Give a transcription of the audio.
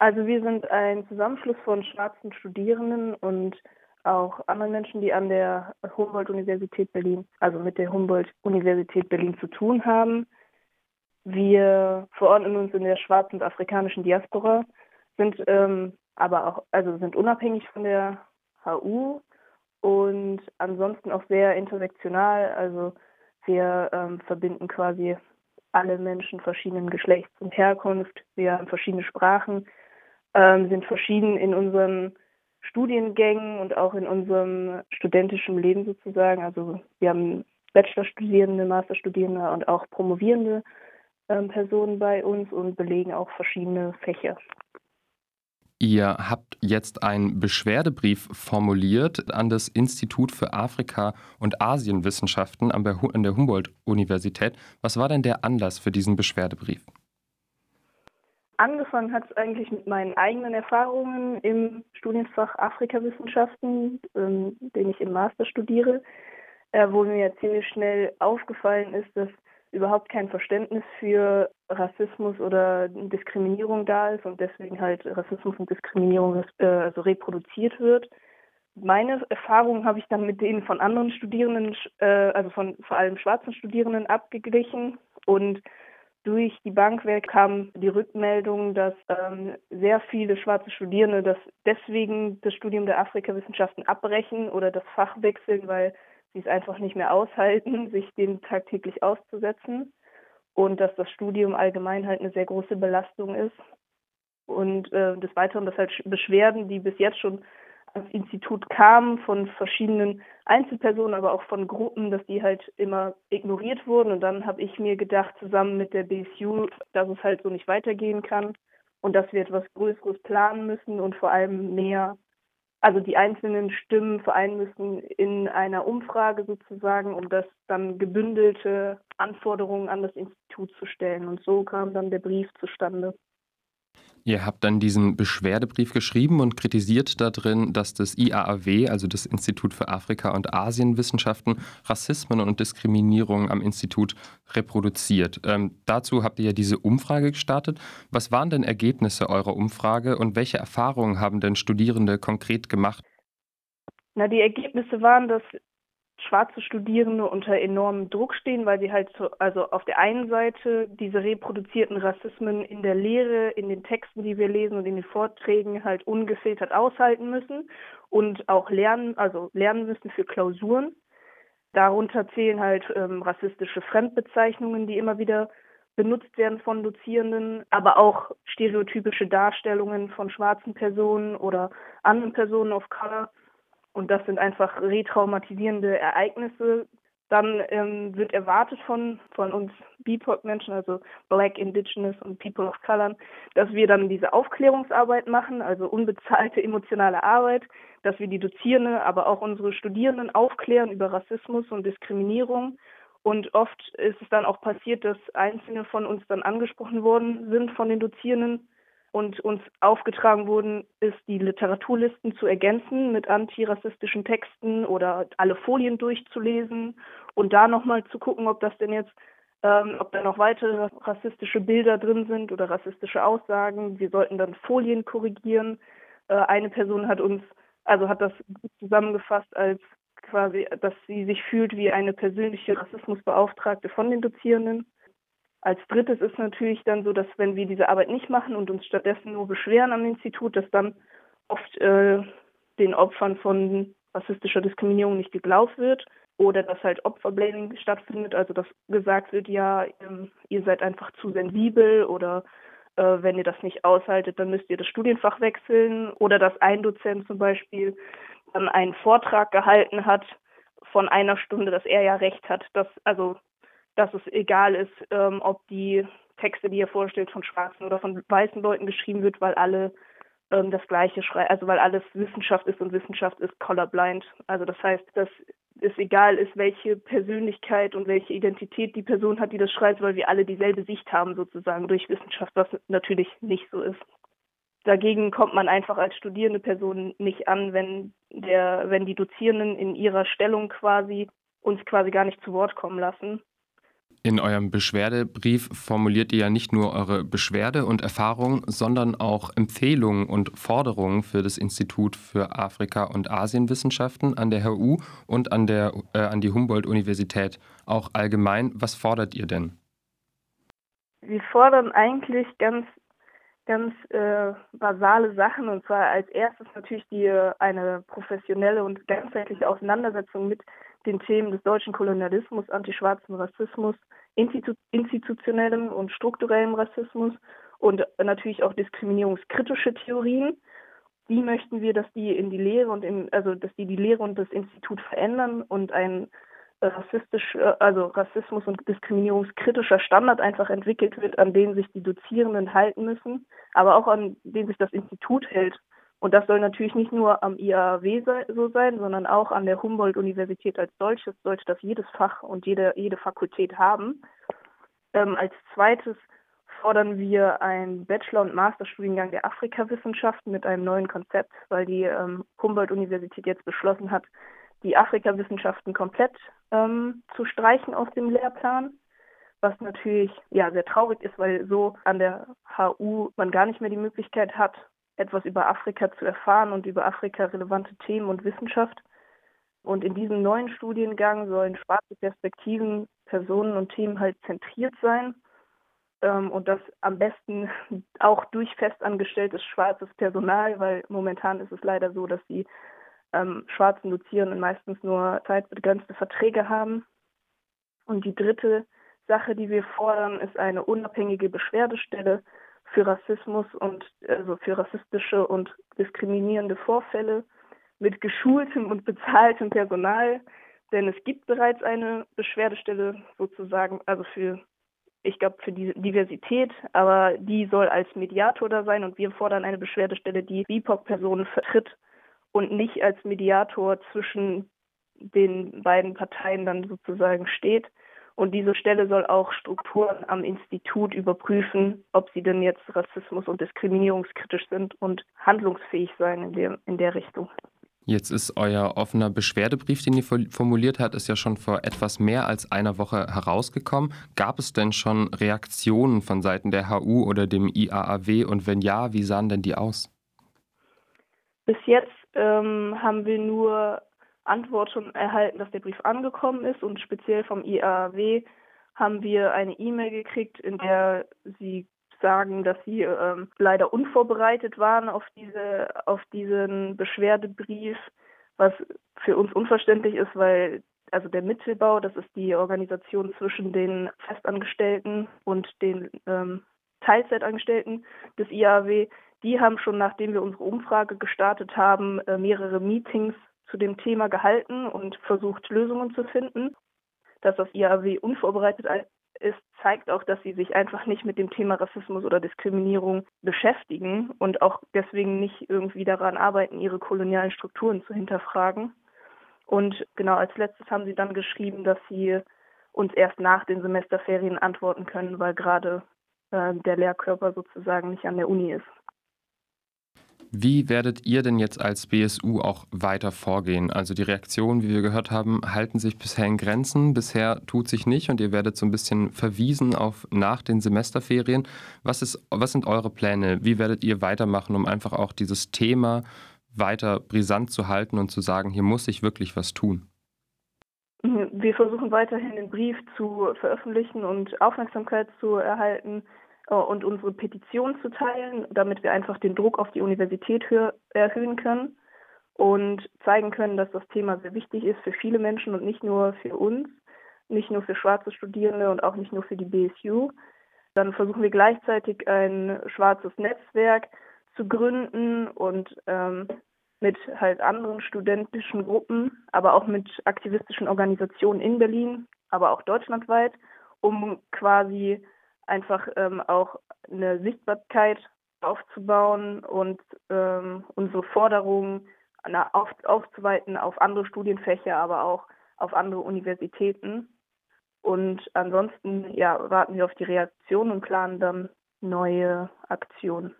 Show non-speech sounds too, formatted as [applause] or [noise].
Also wir sind ein Zusammenschluss von schwarzen Studierenden und auch anderen Menschen, die an der Humboldt-Universität Berlin, also mit der Humboldt-Universität Berlin zu tun haben. Wir verordnen uns in der schwarzen und afrikanischen Diaspora, sind ähm, aber auch, also sind unabhängig von der HU und ansonsten auch sehr intersektional. Also wir ähm, verbinden quasi alle Menschen verschiedenen Geschlechts und Herkunft. Wir haben verschiedene Sprachen, ähm, sind verschieden in unseren Studiengängen und auch in unserem studentischen Leben sozusagen. Also wir haben Bachelorstudierende, Masterstudierende und auch promovierende ähm, Personen bei uns und belegen auch verschiedene Fächer. Ihr habt jetzt einen Beschwerdebrief formuliert an das Institut für Afrika- und Asienwissenschaften an der Humboldt-Universität. Was war denn der Anlass für diesen Beschwerdebrief? Angefangen hat es eigentlich mit meinen eigenen Erfahrungen im Studienfach Afrikawissenschaften, ähm, den ich im Master studiere, äh, wo mir ziemlich schnell aufgefallen ist, dass überhaupt kein Verständnis für Rassismus oder Diskriminierung da ist und deswegen halt Rassismus und Diskriminierung äh, also reproduziert wird. Meine Erfahrungen habe ich dann mit denen von anderen Studierenden, äh, also von vor allem schwarzen Studierenden abgeglichen und durch die Bank weg kam die Rückmeldung, dass ähm, sehr viele schwarze Studierende das deswegen das Studium der Afrikawissenschaften abbrechen oder das Fach wechseln, weil sie es einfach nicht mehr aushalten, [laughs] sich dem tagtäglich auszusetzen und dass das Studium allgemein halt eine sehr große Belastung ist. Und äh, des Weiteren, dass halt Beschwerden, die bis jetzt schon ans Institut kamen von verschiedenen Einzelpersonen, aber auch von Gruppen, dass die halt immer ignoriert wurden. Und dann habe ich mir gedacht, zusammen mit der BSU, dass es halt so nicht weitergehen kann und dass wir etwas Größeres planen müssen und vor allem mehr also die einzelnen Stimmen vereinen müssen in einer Umfrage sozusagen, um das dann gebündelte Anforderungen an das Institut zu stellen. Und so kam dann der Brief zustande. Ihr habt dann diesen Beschwerdebrief geschrieben und kritisiert darin, dass das IAAW, also das Institut für Afrika- und Asienwissenschaften, Rassismen und Diskriminierung am Institut reproduziert. Ähm, dazu habt ihr ja diese Umfrage gestartet. Was waren denn Ergebnisse eurer Umfrage und welche Erfahrungen haben denn Studierende konkret gemacht? Na, die Ergebnisse waren, dass schwarze Studierende unter enormem Druck stehen, weil sie halt so, also auf der einen Seite diese reproduzierten Rassismen in der Lehre, in den Texten, die wir lesen und in den Vorträgen halt ungefiltert aushalten müssen und auch lernen, also lernen müssen für Klausuren. Darunter zählen halt ähm, rassistische Fremdbezeichnungen, die immer wieder benutzt werden von Dozierenden, aber auch stereotypische Darstellungen von schwarzen Personen oder anderen Personen of Color und das sind einfach retraumatisierende Ereignisse. Dann ähm, wird erwartet von, von uns BIPOC-Menschen, also Black, Indigenous und People of Color, dass wir dann diese Aufklärungsarbeit machen, also unbezahlte [laughs] emotionale Arbeit, dass wir die Dozierenden, aber auch unsere Studierenden aufklären über Rassismus und Diskriminierung. Und oft ist es dann auch passiert, dass einzelne von uns dann angesprochen worden sind von den Dozierenden und uns aufgetragen wurden, ist, die Literaturlisten zu ergänzen mit antirassistischen Texten oder alle Folien durchzulesen und da nochmal zu gucken, ob das denn jetzt, ähm, ob da noch weitere rassistische Bilder drin sind oder rassistische Aussagen. Wir sollten dann Folien korrigieren. Äh, eine Person hat uns, also hat das zusammengefasst als quasi, dass sie sich fühlt wie eine persönliche Rassismusbeauftragte von den Dozierenden. Als drittes ist natürlich dann so, dass wenn wir diese Arbeit nicht machen und uns stattdessen nur beschweren am Institut, dass dann oft äh, den Opfern von rassistischer Diskriminierung nicht geglaubt wird oder dass halt Opferblaming stattfindet, also dass gesagt wird, ja, ähm, ihr seid einfach zu sensibel oder äh, wenn ihr das nicht aushaltet, dann müsst ihr das Studienfach wechseln oder dass ein Dozent zum Beispiel dann einen Vortrag gehalten hat von einer Stunde, dass er ja recht hat, dass also dass es egal ist, ähm, ob die Texte, die er vorstellt, von schwarzen oder von weißen Leuten geschrieben wird, weil alle ähm, das Gleiche schreiben, also weil alles Wissenschaft ist und Wissenschaft ist colorblind. Also das heißt, dass es egal ist, welche Persönlichkeit und welche Identität die Person hat, die das schreibt, weil wir alle dieselbe Sicht haben sozusagen durch Wissenschaft, was natürlich nicht so ist. Dagegen kommt man einfach als studierende Person nicht an, wenn der, wenn die Dozierenden in ihrer Stellung quasi uns quasi gar nicht zu Wort kommen lassen In eurem Beschwerdebrief formuliert ihr ja nicht nur eure Beschwerde und Erfahrung, sondern auch Empfehlungen und Forderungen für das Institut für Afrika- und Asienwissenschaften an der HU und an, der, äh, an die Humboldt-Universität. Auch allgemein, was fordert ihr denn? Wir fordern eigentlich ganz, ganz äh, basale Sachen und zwar als erstes natürlich die, eine professionelle und ganzheitliche Auseinandersetzung mit den Themen des deutschen Kolonialismus, antischwarzen Rassismus, institu institutionellem und strukturellem Rassismus und natürlich auch diskriminierungskritische Theorien. Die möchten wir, dass die in die Lehre und in, also dass die die Lehre und das Institut verändern und ein äh, rassistisch, äh, also Rassismus und diskriminierungskritischer Standard einfach entwickelt wird, an den sich die Dozierenden halten müssen, aber auch an den sich das Institut hält und das soll natürlich nicht nur am IAW so sein, sondern auch an der Humboldt-Universität als solches sollte das jedes Fach und jede, jede Fakultät haben. Ähm, als zweites fordern wir einen Bachelor- und Masterstudiengang der Afrikawissenschaften mit einem neuen Konzept, weil die ähm, Humboldt-Universität jetzt beschlossen hat, die Afrikawissenschaften komplett ähm, zu streichen aus dem Lehrplan was natürlich ja sehr traurig ist, weil so an der HU man gar nicht mehr die Möglichkeit hat, etwas über Afrika zu erfahren und über Afrika relevante Themen und Wissenschaft. Und in diesem neuen Studiengang sollen schwarze Perspektiven, Personen und Themen halt zentriert sein. Ähm, und das am besten [laughs] auch durch festangestelltes schwarzes Personal, weil momentan ist es leider so, dass die ähm, schwarzen Dozierenden meistens nur zeitbegrenzte Verträge haben. Und die dritte Sache, die wir fordern, ist eine unabhängige Beschwerdestelle für Rassismus und also für rassistische und diskriminierende Vorfälle mit geschultem und bezahltem Personal, denn es gibt bereits eine Beschwerdestelle sozusagen, also für ich glaube für die Diversität, aber die soll als Mediator da sein und wir fordern eine Beschwerdestelle, die BIPOC-Personen vertritt und nicht als Mediator zwischen den beiden Parteien dann sozusagen steht. Und diese Stelle soll auch Strukturen am Institut überprüfen, ob sie denn jetzt rassismus- und diskriminierungskritisch sind und handlungsfähig sein in der, in der Richtung. Jetzt ist euer offener Beschwerdebrief, den ihr formuliert habt, ist ja schon vor etwas mehr als einer Woche herausgekommen. Gab es denn schon Reaktionen von Seiten der HU oder dem IAAW und wenn ja, wie sahen denn die aus? Bis jetzt ähm, haben wir nur Antwort schon erhalten, dass der Brief angekommen ist. Und speziell vom IAW haben wir eine E-Mail gekriegt, in der sie sagen, dass sie ähm, leider unvorbereitet waren auf diese auf diesen Beschwerdebrief, was für uns unverständlich ist, weil also der Mittelbau, das ist die Organisation zwischen den Festangestellten und den ähm, Teilzeitangestellten des IAW, die haben schon nachdem wir unsere Umfrage gestartet haben, äh, mehrere Meetings zu dem Thema gehalten und versucht, Lösungen zu finden. Dass das IAW unvorbereitet ist, zeigt auch, dass sie sich einfach nicht mit dem Thema Rassismus oder Diskriminierung beschäftigen und auch deswegen nicht irgendwie daran arbeiten, ihre kolonialen Strukturen zu hinterfragen. Und genau als letztes haben sie dann geschrieben, dass sie uns erst nach den Semesterferien antworten können, weil gerade äh, der Lehrkörper sozusagen nicht an der Uni ist. Wie werdet ihr denn jetzt als BSU auch weiter vorgehen? Also die Reaktionen, wie wir gehört haben, halten sich bisher in Grenzen. Bisher tut sich nicht und ihr werdet so ein bisschen verwiesen auf nach den Semesterferien. Was, ist, was sind eure Pläne? Wie werdet ihr weitermachen, um einfach auch dieses Thema weiter brisant zu halten und zu sagen, hier muss sich wirklich was tun? Wir versuchen weiterhin den Brief zu veröffentlichen und Aufmerksamkeit zu erhalten. Äh, und unsere Petition zu teilen, damit wir einfach den Druck auf die Universität erhöhen können und zeigen können, dass das Thema sehr wichtig ist für viele Menschen und nicht nur für uns, nicht nur für schwarze Studierende und auch nicht nur für die BSU. Dann versuchen wir gleichzeitig ein schwarzes Netzwerk zu gründen und ähm, mit halt anderen studentischen Gruppen, aber auch mit aktivistischen Organisationen in Berlin, aber auch deutschlandweit, um quasi einfach ähm, auch eine Sichtbarkeit aufzubauen und ähm, unsere Forderungen auf, aufzuweiten auf andere Studienfächer, aber auch auf andere Universitäten. Und ansonsten ja, warten wir auf die Reaktion und planen dann neue Aktionen.